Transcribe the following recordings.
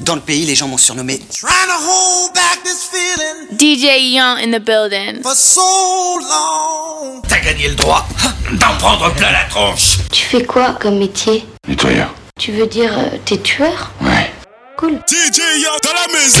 Dans le pays, les gens m'ont surnommé DJ Young in the building. T'as gagné le droit d'en prendre plein la tronche. Tu fais quoi comme métier? Nettoyeur. Tu veux dire, euh, t'es tueur? Ouais. Cool. DJ Young dans la maison.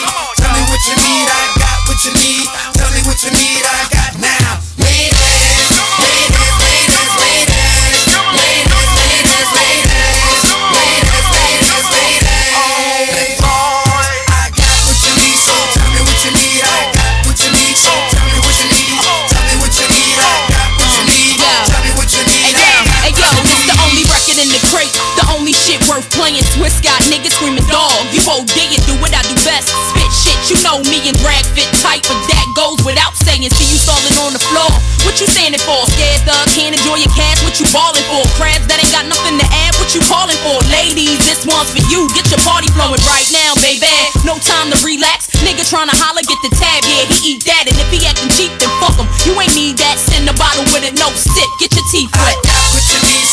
What you ballin' for? Crabs that ain't got nothing to add. What you calling for? Ladies, this one's for you. Get your party flowing right now, baby. No time to relax. Nigga tryna holler, get the tab. Yeah, he eat that. And if he actin' cheap, then fuck him. You ain't need that. Send a bottle with it, no sip. Get your teeth I wet. got what you need,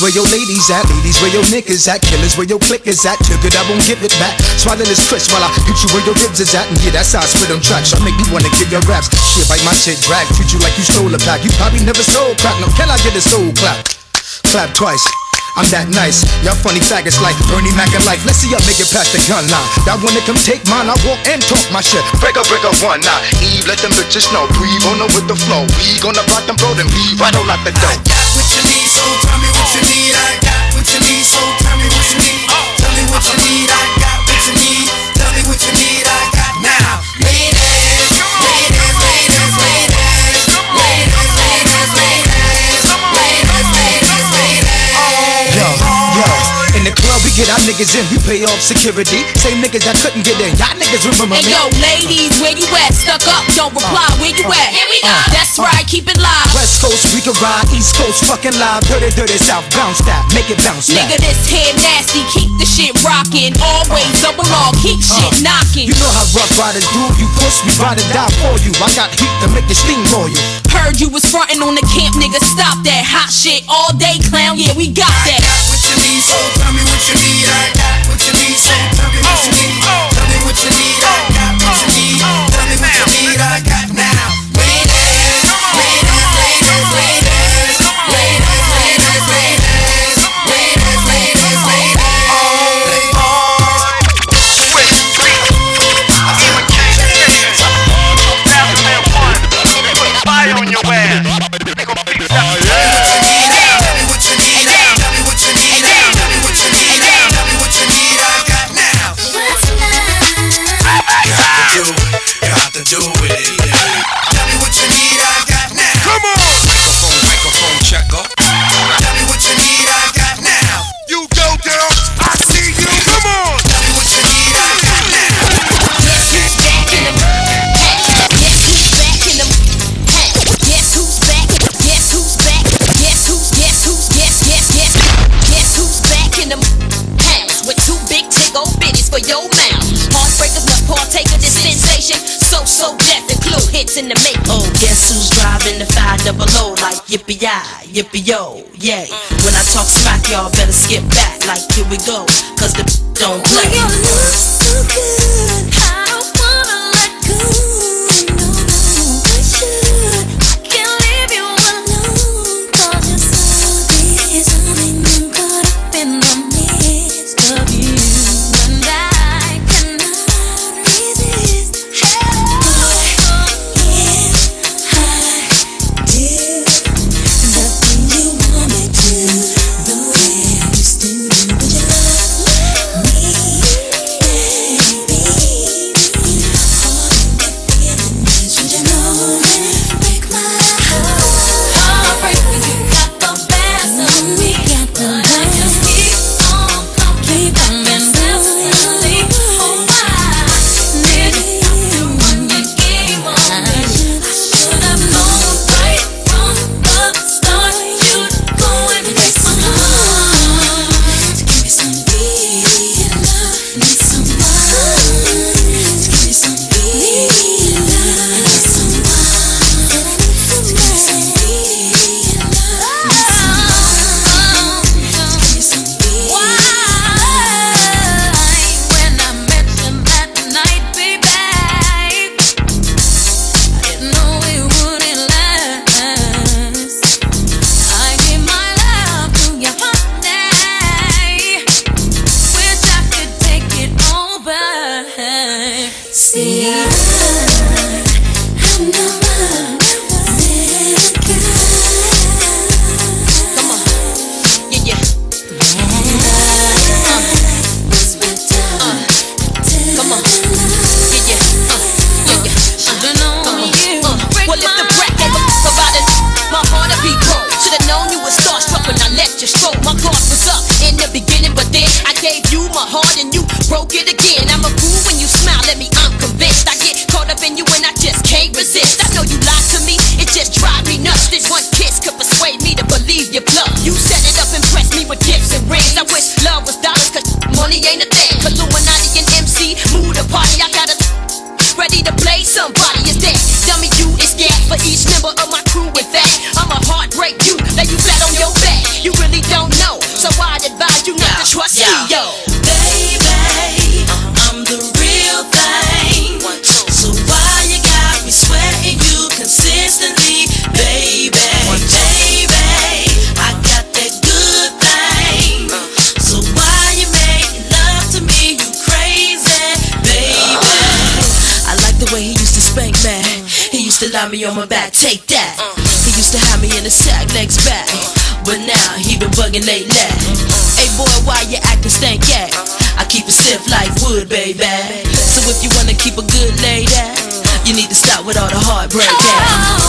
where your ladies at? Ladies, where your niggas at? Killers, where your clickers at? Took it, I won't give it back. Swallow this Chris while I hit you where your ribs is at. And yeah, that's how I spit on tracks. I make me wanna kill your raps. Shit, bite my shit, drag. Treat you like you stole a pack. You probably never sold crack. No, can I get a soul clap? Clap twice. I'm that nice. Y'all funny faggots like Bernie Mac and life. Let's see y'all make it past the gun line. Y'all wanna come take mine? I walk and talk my shit. Break up, break up one now. Eve, let them bitches know. We gonna with the flow. We gonna pop them, blow them. Leave right on out the door. got what you need, so tell me what you need. I got what you need, so tell me what you need. Uh. Tell me what you need. I get our niggas in, we pay off security. Same niggas that couldn't get in, y'all niggas remember Hey me. yo, ladies, where you at? Stuck up, don't reply. Where you at? Here we go. Uh, that's right, keep it live. West Coast, we can ride, East Coast, fucking live, dirty, dirty South, bounce that, make it bounce Nigga, back. this head nasty, keep the shit rockin'. Always double law, keep shit knockin'. You know how rough riders do, you push me, ride or die for you. I got heat to make it steam for you. Heard you was frontin' on the camp, nigga. Stop that hot shit all day, clown. Yeah, we got that. got what you need, so tell me what you need. I yippee yo, yay. When I talk smack, y'all better skip back, like here we go, cause the don't play. like wood, baby. So if you wanna keep a good lady, you need to stop with all the heartbreak.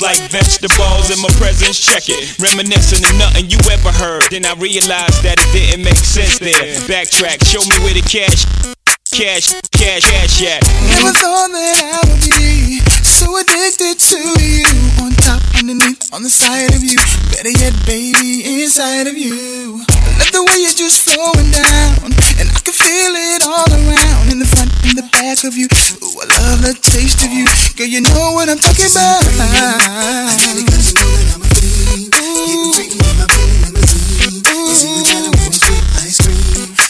Rest like vegetables in my presence. Check it, reminiscing of nothing you ever heard. Then I realized that it didn't make sense there. Backtrack, show me where the cash, cash, cash, cash at. Never thought that I would be so addicted to you. On top, underneath, on the side of you. Better yet, baby, inside of you. I love the way you're just slowing down. And I can feel it all around. In the front, back of you. Ooh, I love the taste of you. Girl, you know what I'm talking about.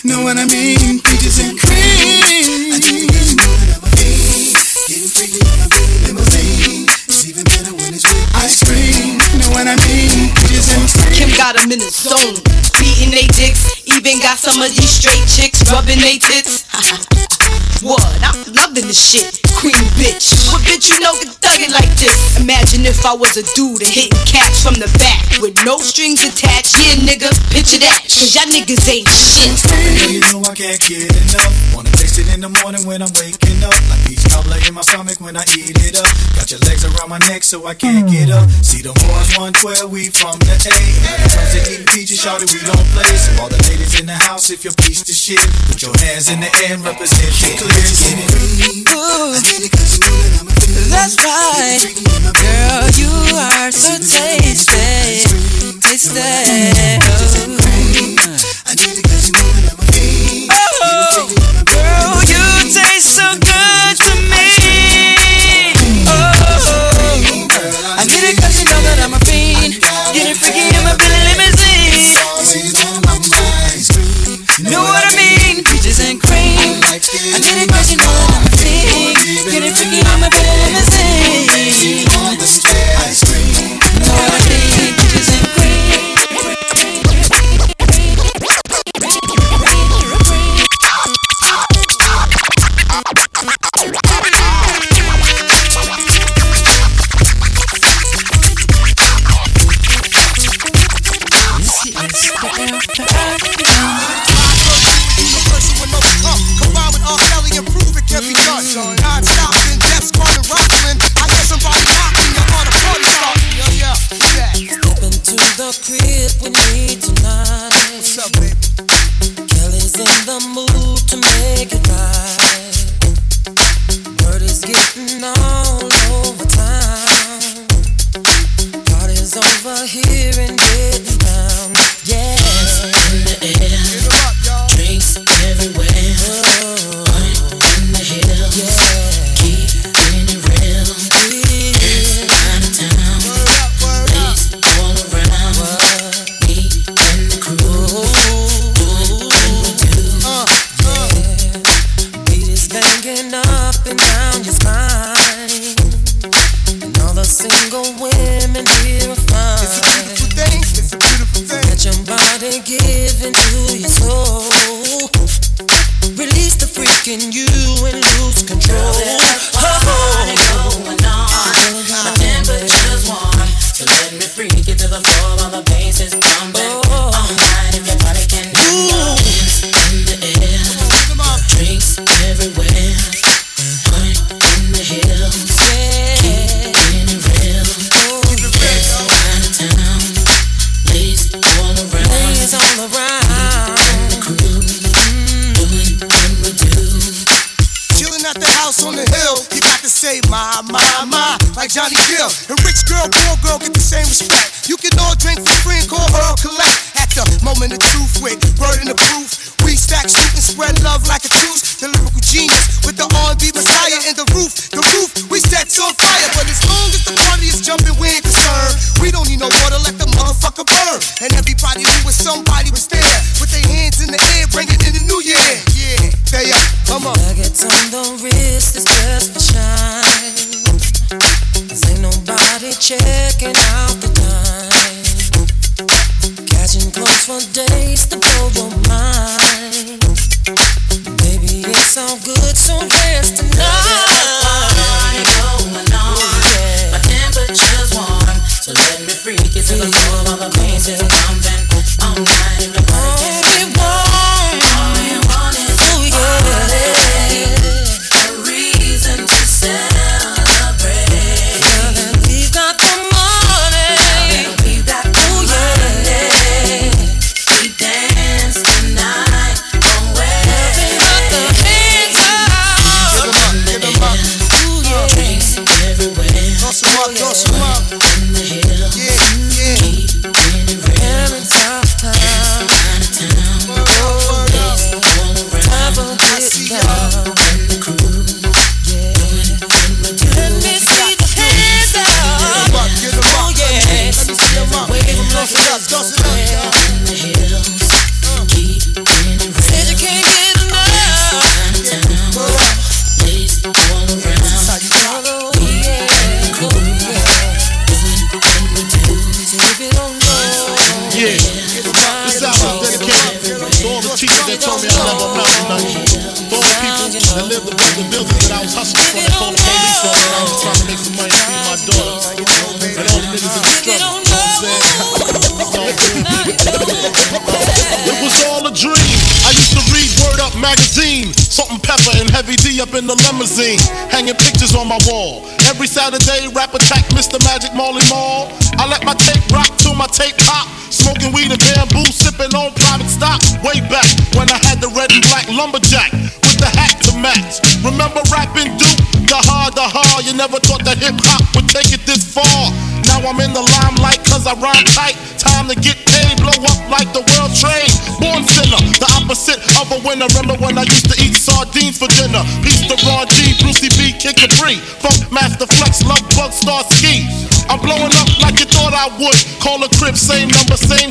Know what I mean? Peaches and cream. I need to get you know that I'm a fiend. Getting freaky on my Bentley limousine. It's even better when it's with ice cream. Know what I mean? Peaches and Kim got them in the zone, beating they dicks. Even got some of these straight chicks rubbing they tits. what? I'm loving this shit. Queen bitch. What bitch you know can thug like this? Imagine if I was a dude and hitting cats from the back with no strings attached. Yeah, nigga, picture that. Cause y'all niggas ain't shit. You know I can't get enough. Wanna taste it in the morning when I'm waking up. Like peach cobbler in my stomach when I eat it up. Got your legs around my neck so I can't get up. See the boys 112, we from the A. When it comes to eating peaches, shawty, we don't play. So all the ladies in the house, if you're piece of shit, put your hands in the air and represent the clear. Ooh, that's right. Girl, you are so tasty. Tasty. Oh, girl, Star Ski. I'm blowing up like you thought I would. Call a crib, same number, same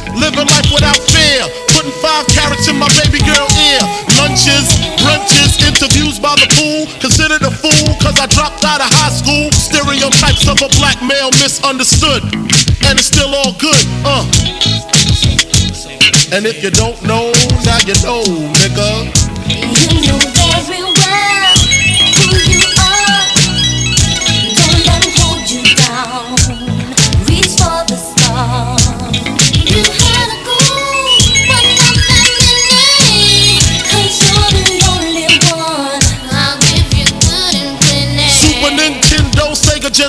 Living life without fear. Putting five carrots in my baby girl ear. Lunches, brunches, interviews by the pool. Considered a fool cause I dropped out of high school. Stereotypes of a black male misunderstood. And it's still all good, uh. And if you don't know, now you know, nigga.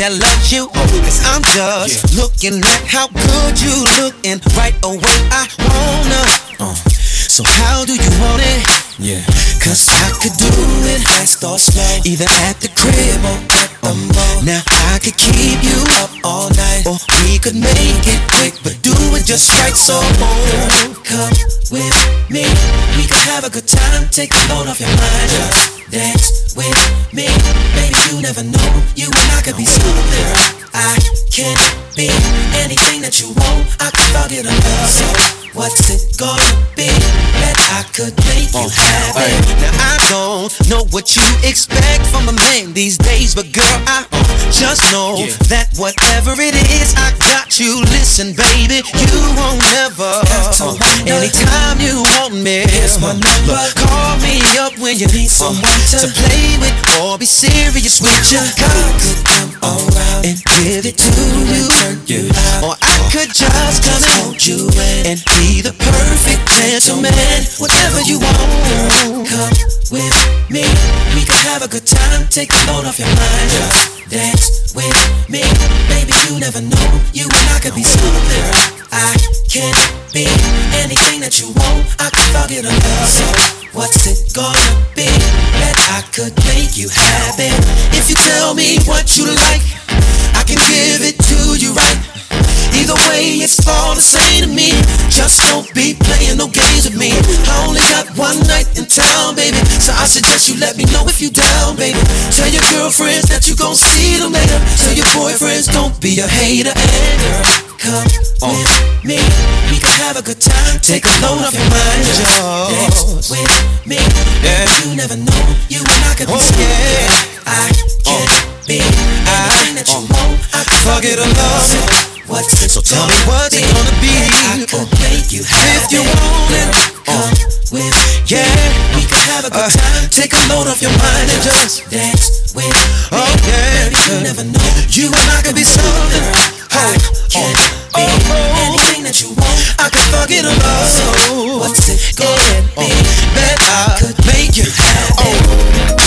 That loves you? Cause I'm just looking at how good you look and right away I wanna. Uh, so how do you want it? Yeah. Cause I could do it fast or slow, either at the crib or at the mall. Now I could keep you up all night, or we could make it quick, but do it just right. So oh, come with me, we could have a good time. Take a load off your mind, just dance with me, baby. You never know, you and I could be something. I can be anything that you want. I could forget a love. So what's it gonna be that I could make you oh, happy? Now I don't know what you expect from a man these days, but girl, I just know that whatever it is, I got you. Listen, baby, you won't ever. never. Anytime you want me, here's my number. look, call me up when you need someone to play with or be serious with you. Could come around and give it to you, or I could just come and hold you and be the perfect gentleman. Whatever you want, come with me. We could have a good time. Take a load off your mind. Just dance with me, baby. You never know, you and I could be something. I can be anything that you want. I could forget a love. So what's it gonna be that I could make you happy? If you tell me what you like, Just don't be playing no games with me. I only got one night in town, baby. So I suggest you let me know if you down, baby. Tell your girlfriends that you gon' see them later. Tell your boyfriends don't be a hater. And girl, come with me. We can have a good time. Take a load off your mind. Just dance with me. Baby, you never know. You and I could be something. I can be anything that you want. I can forget a love. What's it so tell me what it gonna be? I could make you happy if you want it. Come uh, with yeah, we can have a good uh, time. Take a load off your mind and just dance with me. Oh yeah, Baby, you never know. You and I could be something. I uh, can be oh. anything that you want. I can forget a love. So what's it gonna be that I could make you happy?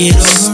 Get over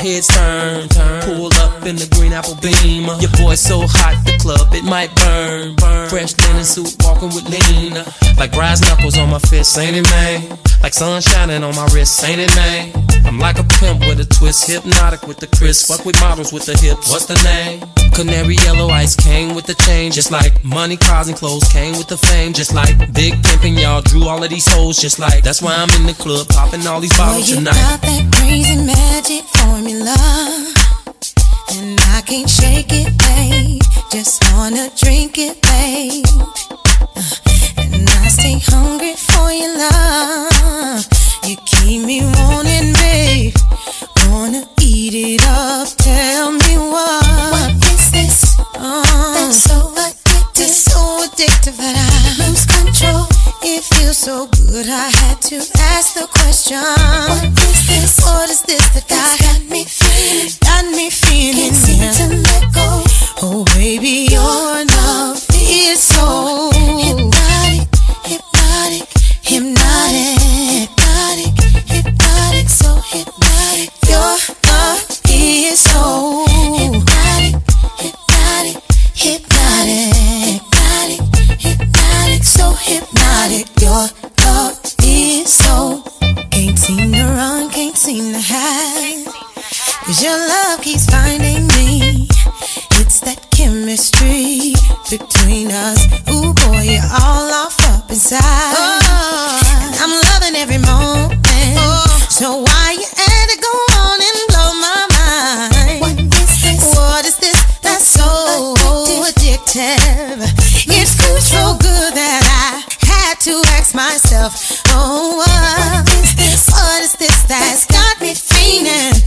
heads turn. Pull up in the green apple beam. Your boy so hot, club it might burn. burn. Fresh linen suit, walking with Lena. Like brass knuckles on my fist, ain't it, man? Like sun shining on my wrist, ain't it, man? I'm like a pimp with a twist, hypnotic with the crisp. Fuck with models with the hips. What's the name? Canary yellow ice came with the chain, just like money, cars, and clothes came with the fame, just like big pimpin'. Y'all drew all of these hoes, just like that's why I'm in the club popping all these bottles you tonight. got that crazy magic formula, and I can't shake it, babe. Just wanna drink it, babe. Uh, and I stay hungry for your love. You keep me wanting, babe. Wanna eat it up? Tell me what? What is this? Oh, that's so addictive, so addictive that I lose control. It feels so good, I had to ask the question. What is this? What is this that got, got me feeling? Got me feeling. Can't seem to let go. Oh, baby, your love is so hypnotic, hypnotic, hypnotic, hypnotic, hypnotic, so hypnotic. Your love is so hypnotic, hypnotic, hypnotic, hypnotic, hypnotic, so hypnotic. Your love is so can't seem to run, can't seem to hide. Cause your love keeps finding me. It's that chemistry between us. Ooh, boy, you're all off up inside. Oh. And I'm loving every moment. Oh. So to ask myself, oh, what is this? What is this that's got me feeling?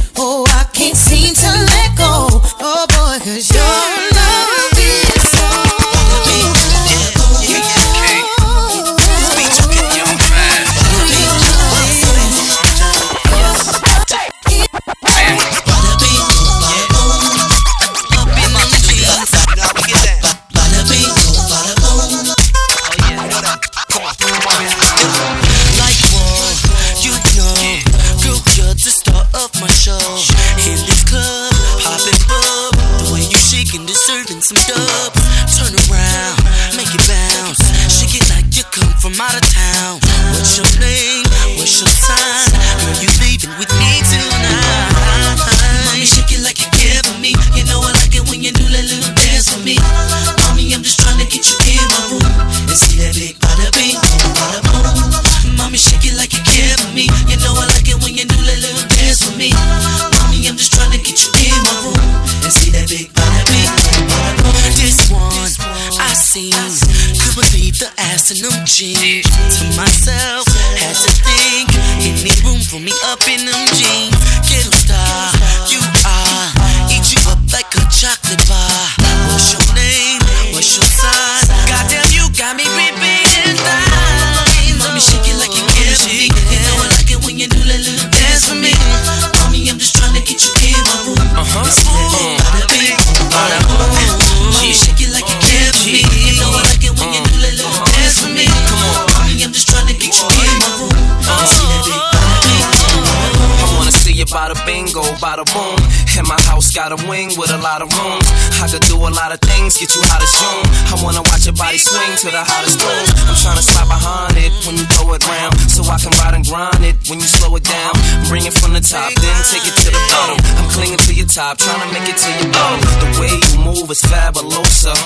take it to the bottom. I'm clinging to your top, trying to make it to your bottom. The way you move is fabulosa.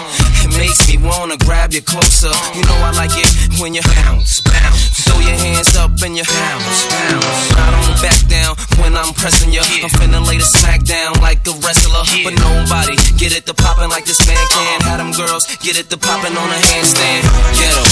It makes me wanna grab you closer. You know I like it when you bounce, bounce. Throw your hands up and you bounce, bounce. I don't back down when I'm pressing you. I'm finna lay the smack down like a wrestler. But nobody get it to poppin' like this man can. Had them girls get it to poppin' on a handstand. Get it.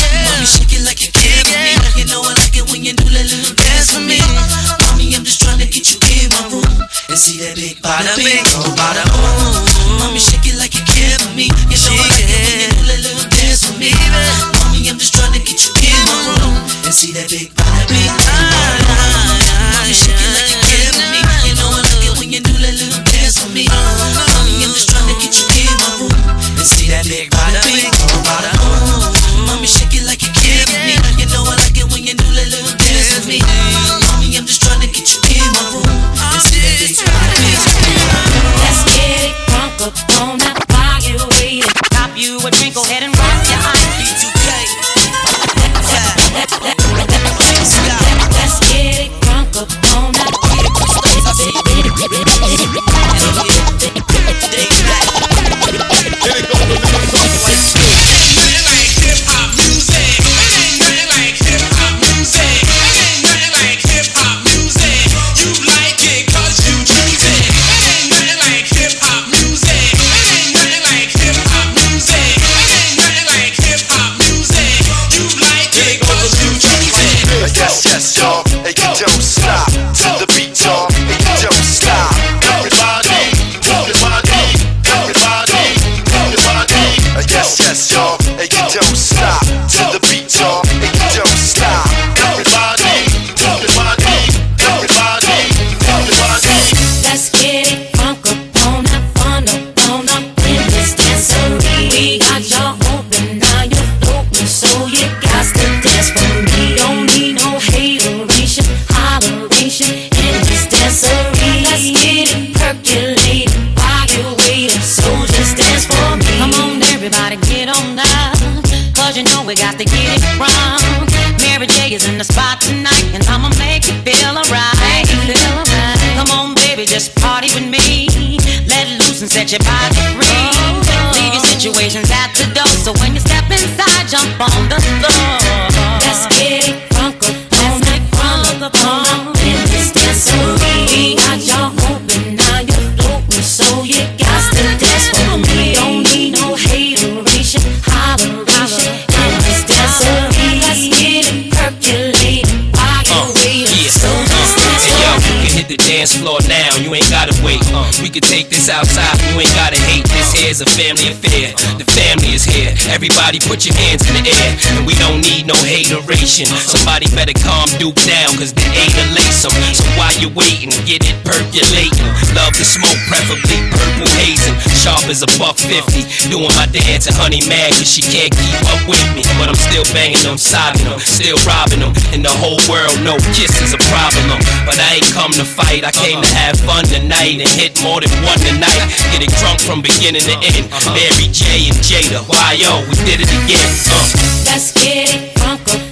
Everybody put your hands in the air. And we no hateration. Somebody better calm Duke down, cause they ain't a lace So, so while you waiting, get it percolating. Love the smoke, preferably purple hazing. Sharp as a buck fifty. Doing my dance and honey mad, cause she can't keep up with me. But I'm still banging them, sobbing them, still robbing them. And the whole world know is a problem. But I ain't come to fight, I came to have fun tonight and hit more than one tonight. Get it drunk from beginning to end. Mary J and Jada, why yo, we did it again. Uh. Let's get it back.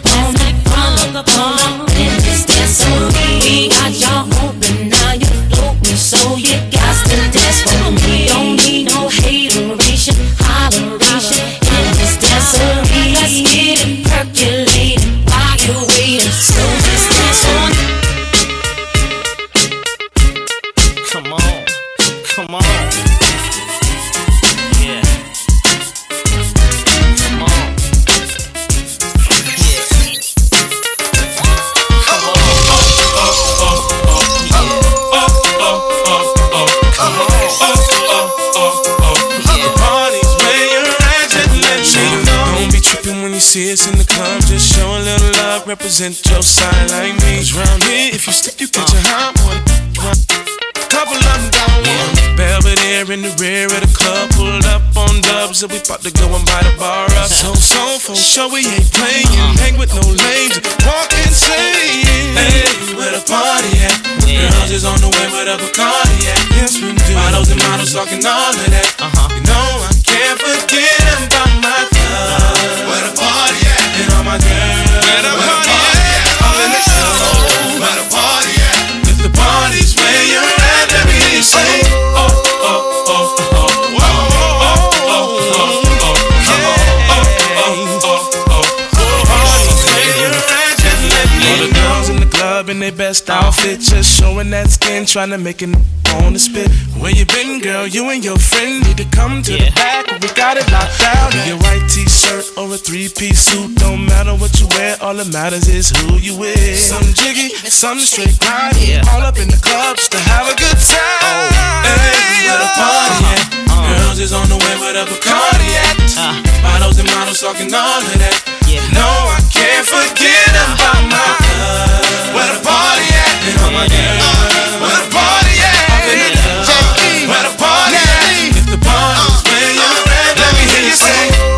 Represent your side like me. round here, if you slip, you catch a hot one. Couple of them down one. Belvedere in the rear of the club, pulled up on dubs, and we about to go and buy the bar up. So, so, for sure, we ain't playing. Hang with no lames, walk insane. Hey, where the party at? Girls is on the way with a Bacardi at. Yes, we do. Models and models talking all of that. Uh-huh. Outfit, just showing that skin, trying to make it on the spit. Where you been, girl? You and your friend need to come to the back. We got it locked down. In your white t-shirt or a three-piece suit, don't matter what you wear. All that matters is who you with. Some jiggy, some straight grind. All up in the club just to have a good time. Oh, hey, where the party at? Uh. Girls is on the way with a Bacardi at. Uh. Models and models talking all of that. No, I can't forget about my club. Where the party at? And all my girls. Where the party at? Up in the. Where the party at? If the party's where you're at, let me hear you say,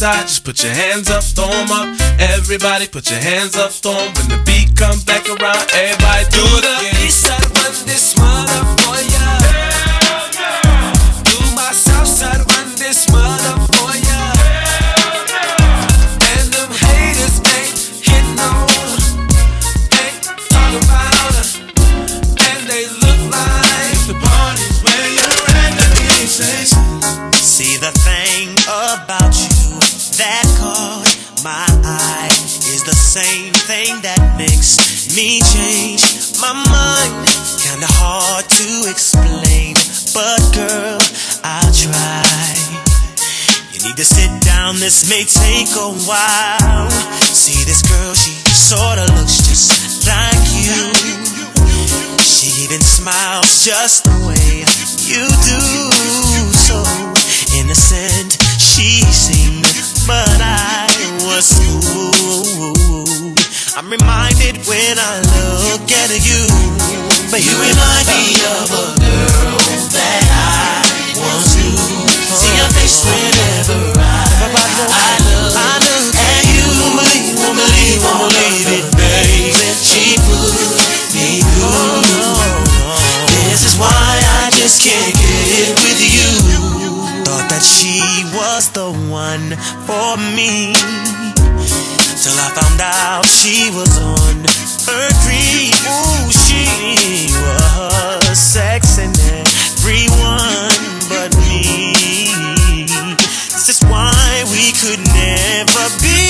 side, just put your hands up, throw 'em up. Everybody put your hands up, throw 'em. When the beat comes back around, everybody do the. East side run this this may take a while. See this girl, she sorta looks just like you. She even smiles just the way you do. So innocent she seemed, but I was fooled. I'm reminded when I look at you. But you remind me of a girl that I once knew. See your face whenever. won't leave it, baby. She put me through. This is why I just can't get it with you. Thought that she was the one for me. Till I found out she was on her creep. Ooh, she was sexing everyone but me. This is why we could never be.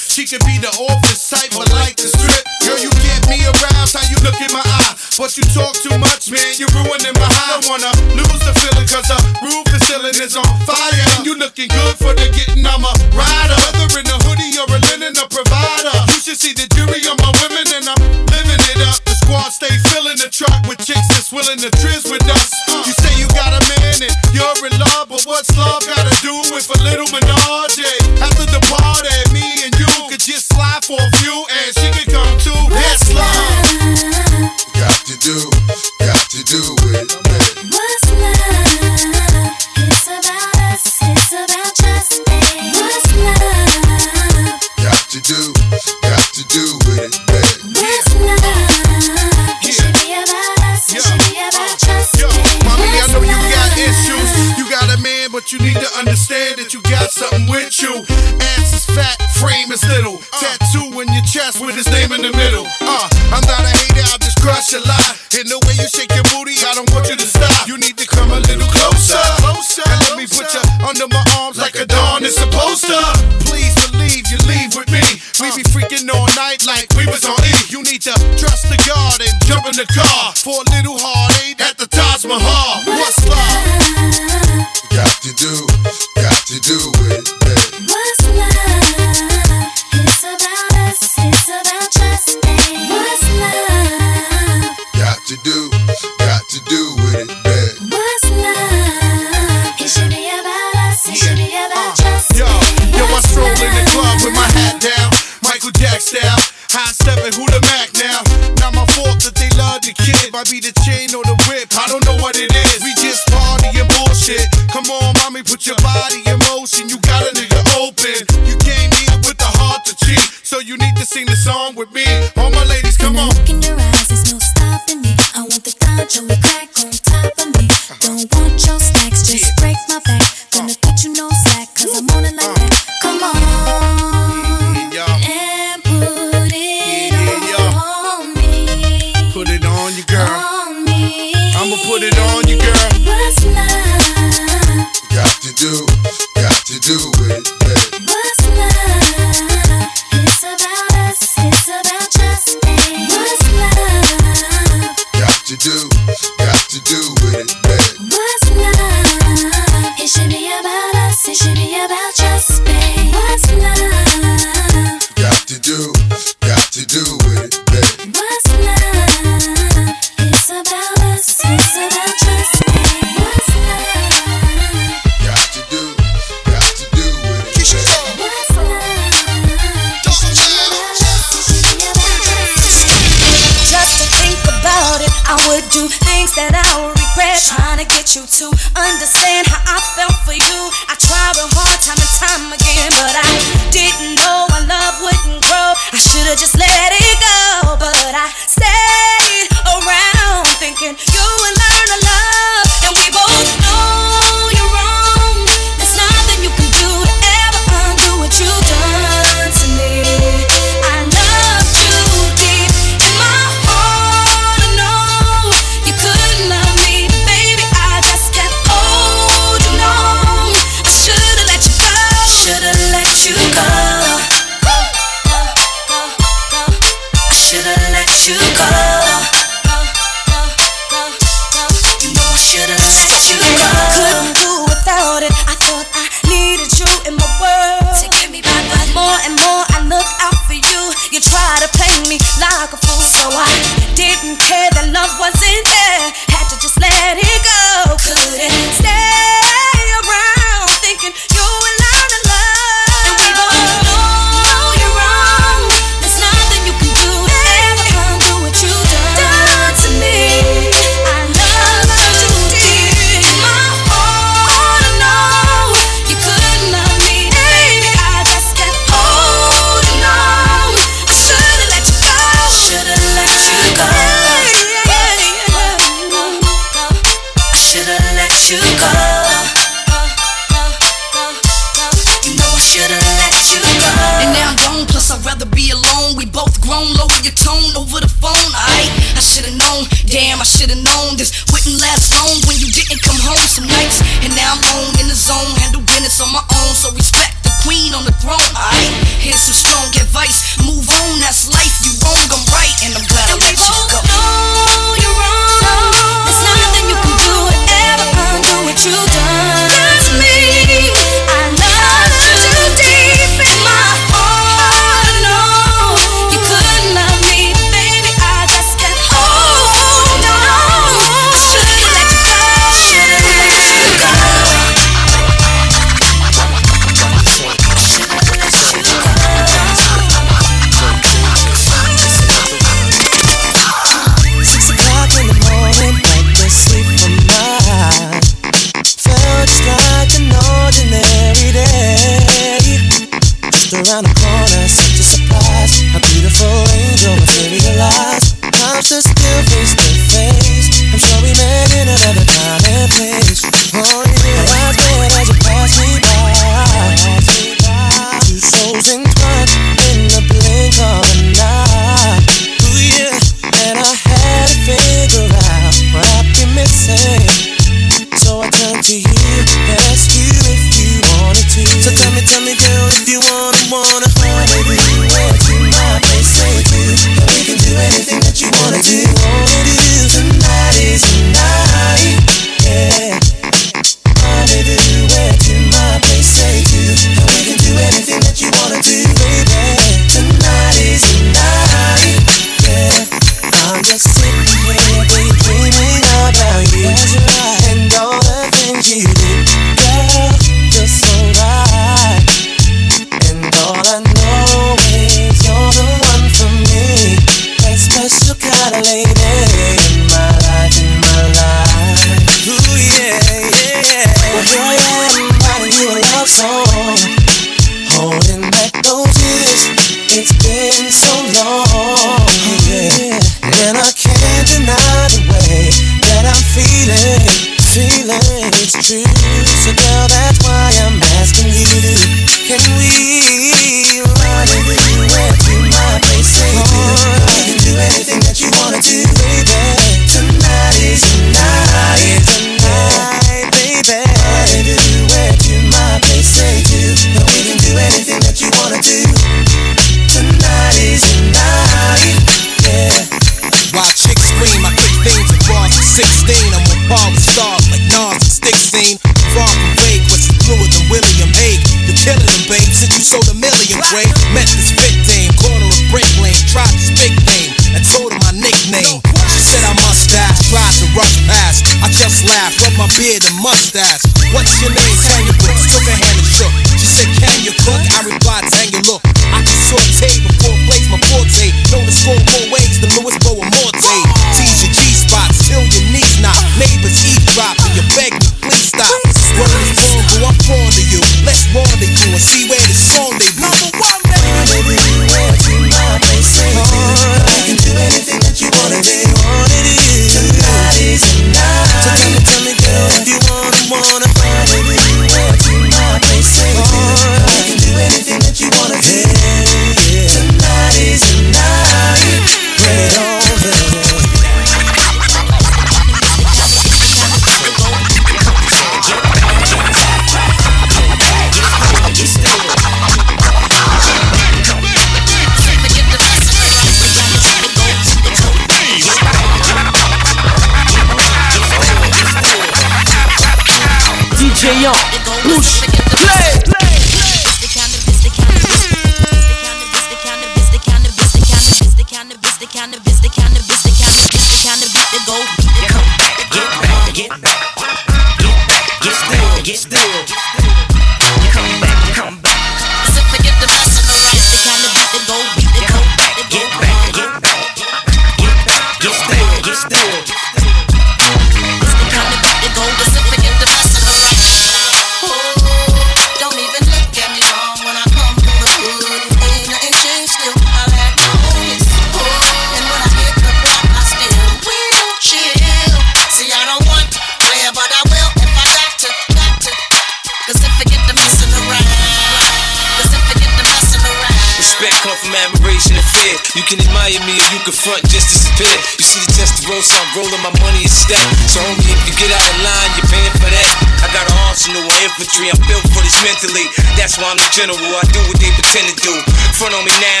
mentally. That's why I'm the general, I do what they pretend to do. Front on me now,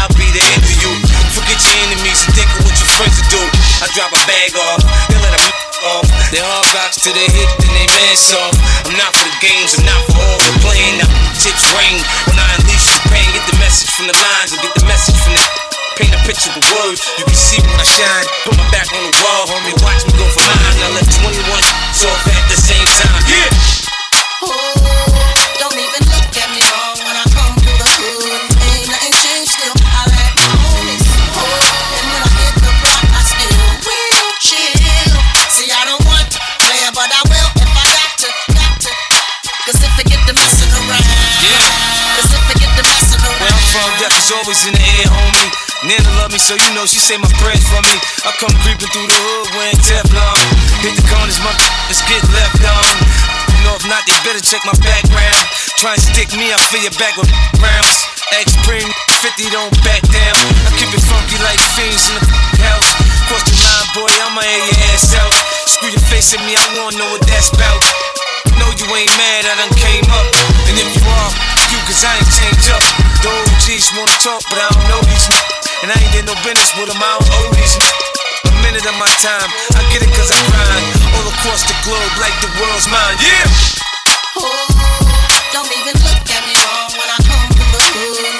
I'll be the end of you. Forget your enemies and think of what your friends will do. I drop a bag off, they let them off. They hard rocks till they hit, then they man soft. I'm not for the games, I'm not for all the playing. Now tips rain when I unleash the pain. Get the message from the lines and get the message from the paint a picture with words. You can see when I shine. Put my back on the wall, homie. Watch me go for mine. Now let 21 off always in the air, homie. Nana love me, so you know she say my prayers for me. I come creeping through the hood wearing Teflon. Hit the corners, my let's get left on. You know if not, they better check my background. Try and stick me, I fill your back with rounds. X Prem 50 don't back down. I keep it funky like fiends in the house. Cross the line, boy, I'ma air your ass out. Screw your face at me, I wanna know what that's about. No, you ain't mad, I done came up. And if you are, you, cause I ain't changed up. The OGs wanna talk, but I don't know these n- And I ain't did no business with them, I don't owe these n- A minute of my time, I get it cause I grind. All across the globe like the world's mine, yeah! Oh, don't even look at me wrong when I come through the hood.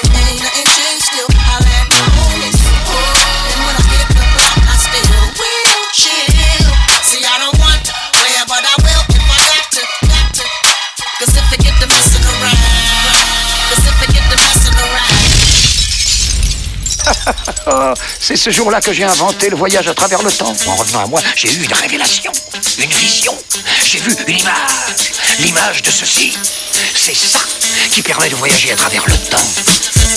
C'est ce jour-là que j'ai inventé le voyage à travers le temps. En revenant à moi, j'ai eu une révélation, une vision. J'ai vu une image, l'image de ceci. C'est ça qui permet de voyager à travers le temps.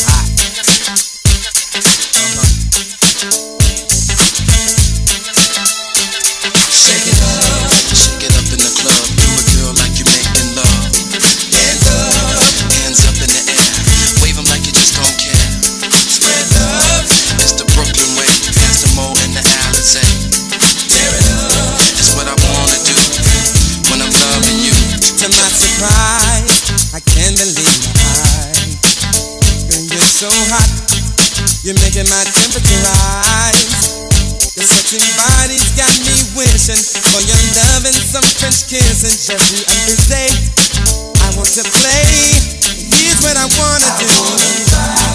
You're making my temperature rise. Your sexy body's got me wishing for your love and some French kissing the other day. I want to play. Here's what I wanna do.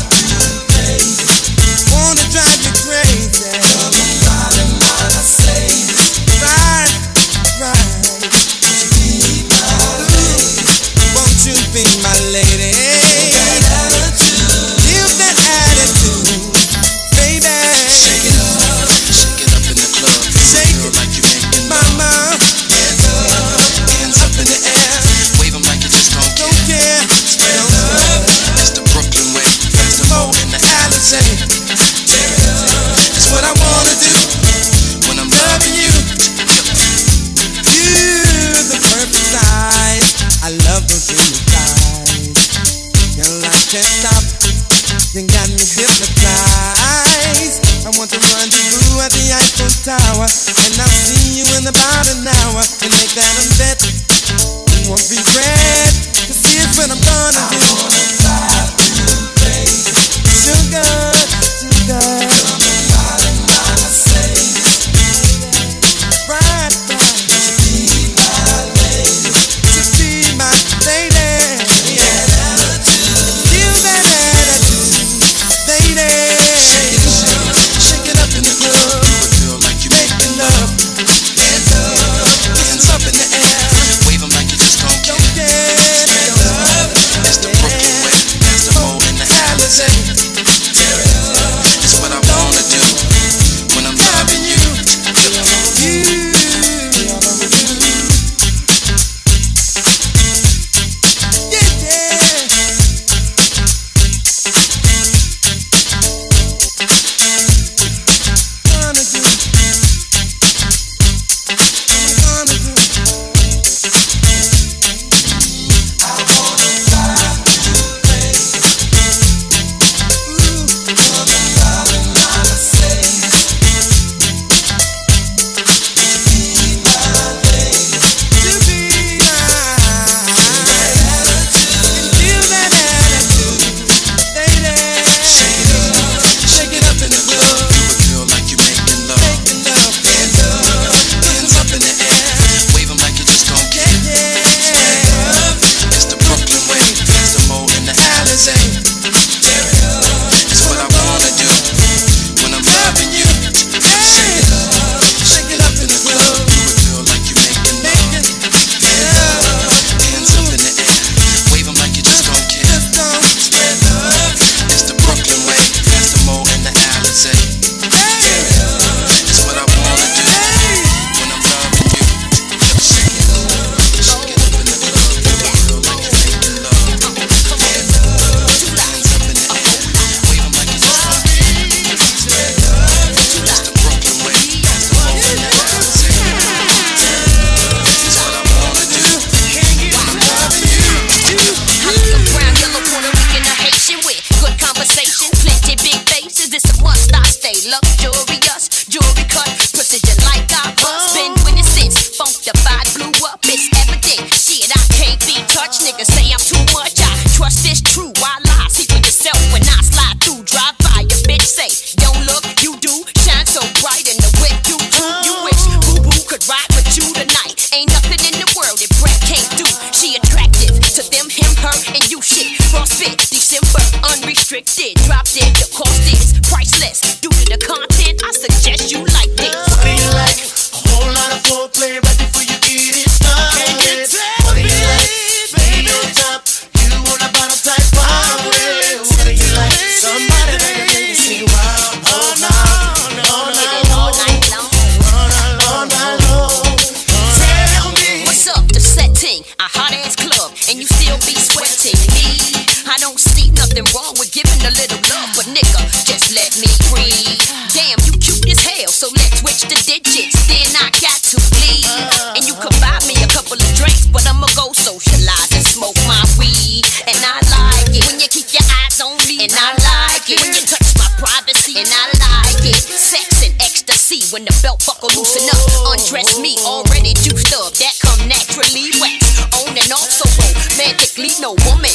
analyze it. Sex and ecstasy when the belt buckle loosen up. Undress me, already juiced up. That come naturally. Wax on and off so romantically, no woman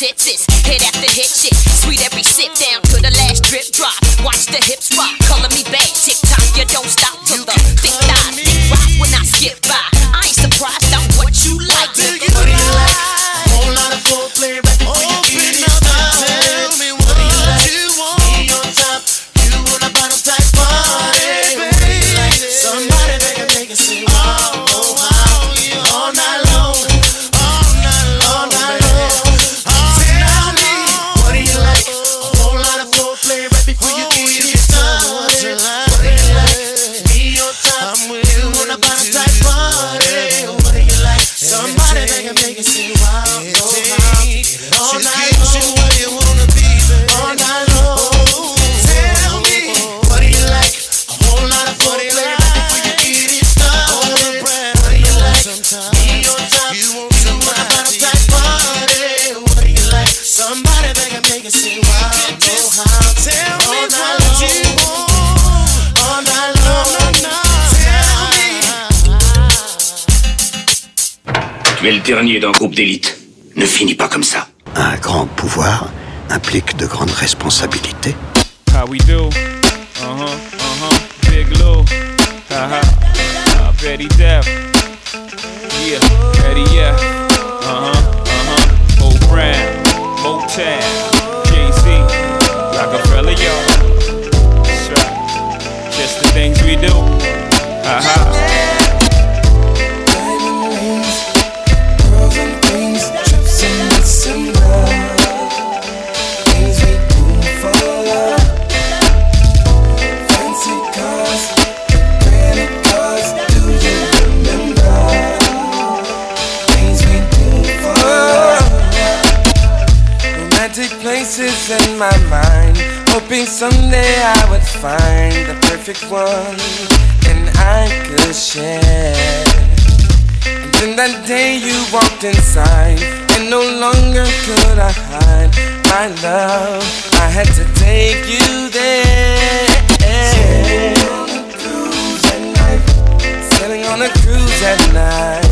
tits is hit after hit shit. Sweet every sip down to the last drip drop. Watch the hips rock, Tu es le dernier d'un groupe d'élite. Ne finis pas comme ça. Un grand pouvoir implique de grandes responsabilités. How we do? Uh huh, uh huh. Big Lou. Ha ha. Uh, Betty Depp. Yeah, Eddie yeah. Uh huh, uh huh. Old Brown. Motown. Jay Z. Rockefeller, y'all. That's right. Just the things we do. Ha ha. Hoping someday I would find the perfect one, and I could share. And then that day you walked inside, and no longer could I hide my love. I had to take you there. Sailing on a cruise at night.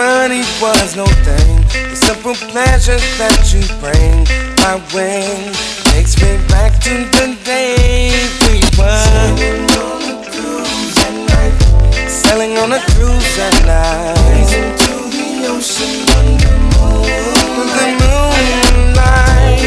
Money was no thing. The simple pleasures that you bring my way takes me back to the day we were sailing on a cruise at night. Into the ocean under the moonlight.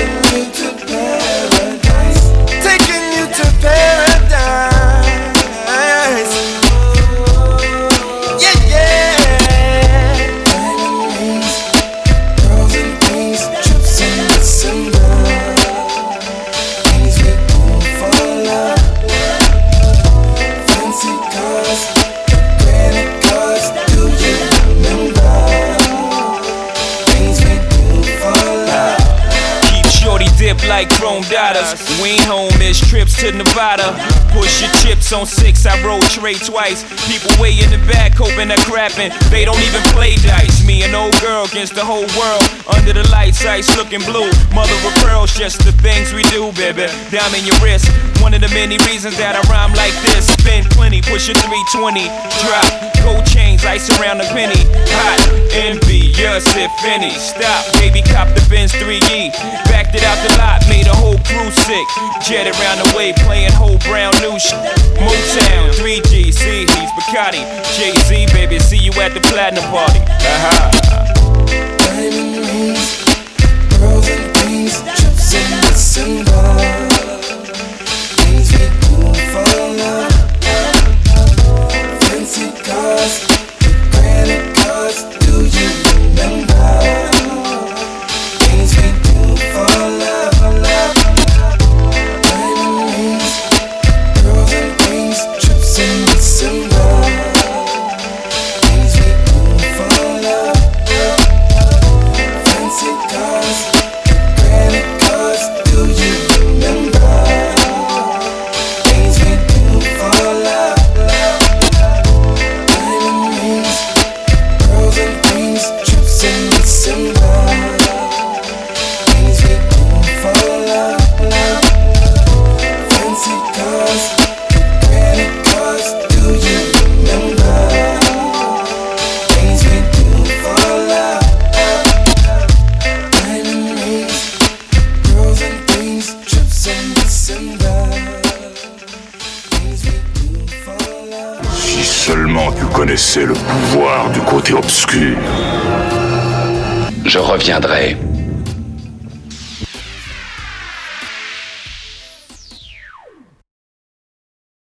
Dollars. We ain't home, miss trips to Nevada. Push your chips on six, I roll trade twice. People way in the back hoping they're crapping. They don't even play dice. Me and old girl against the whole world. Under the lights, ice looking blue. Mother of pearls, just the things we do, baby. Diamond in your wrist. One of the many reasons that I rhyme like this. Spend plenty, push your 320. Drop gold chains, ice around the penny. Hot, envious if any. Stop, baby, cop the Benz 3E. Backed it out the lot, made a whole crew sick. Jet around the way, playing whole brown new shit. Motown, 3G, C, he's Bacardi. Jay Z, baby, see you at the platinum party. Uh-huh. Aha. Diamond rings, and things, trips in December. Things connaissais le pouvoir du côté obscur. Je reviendrai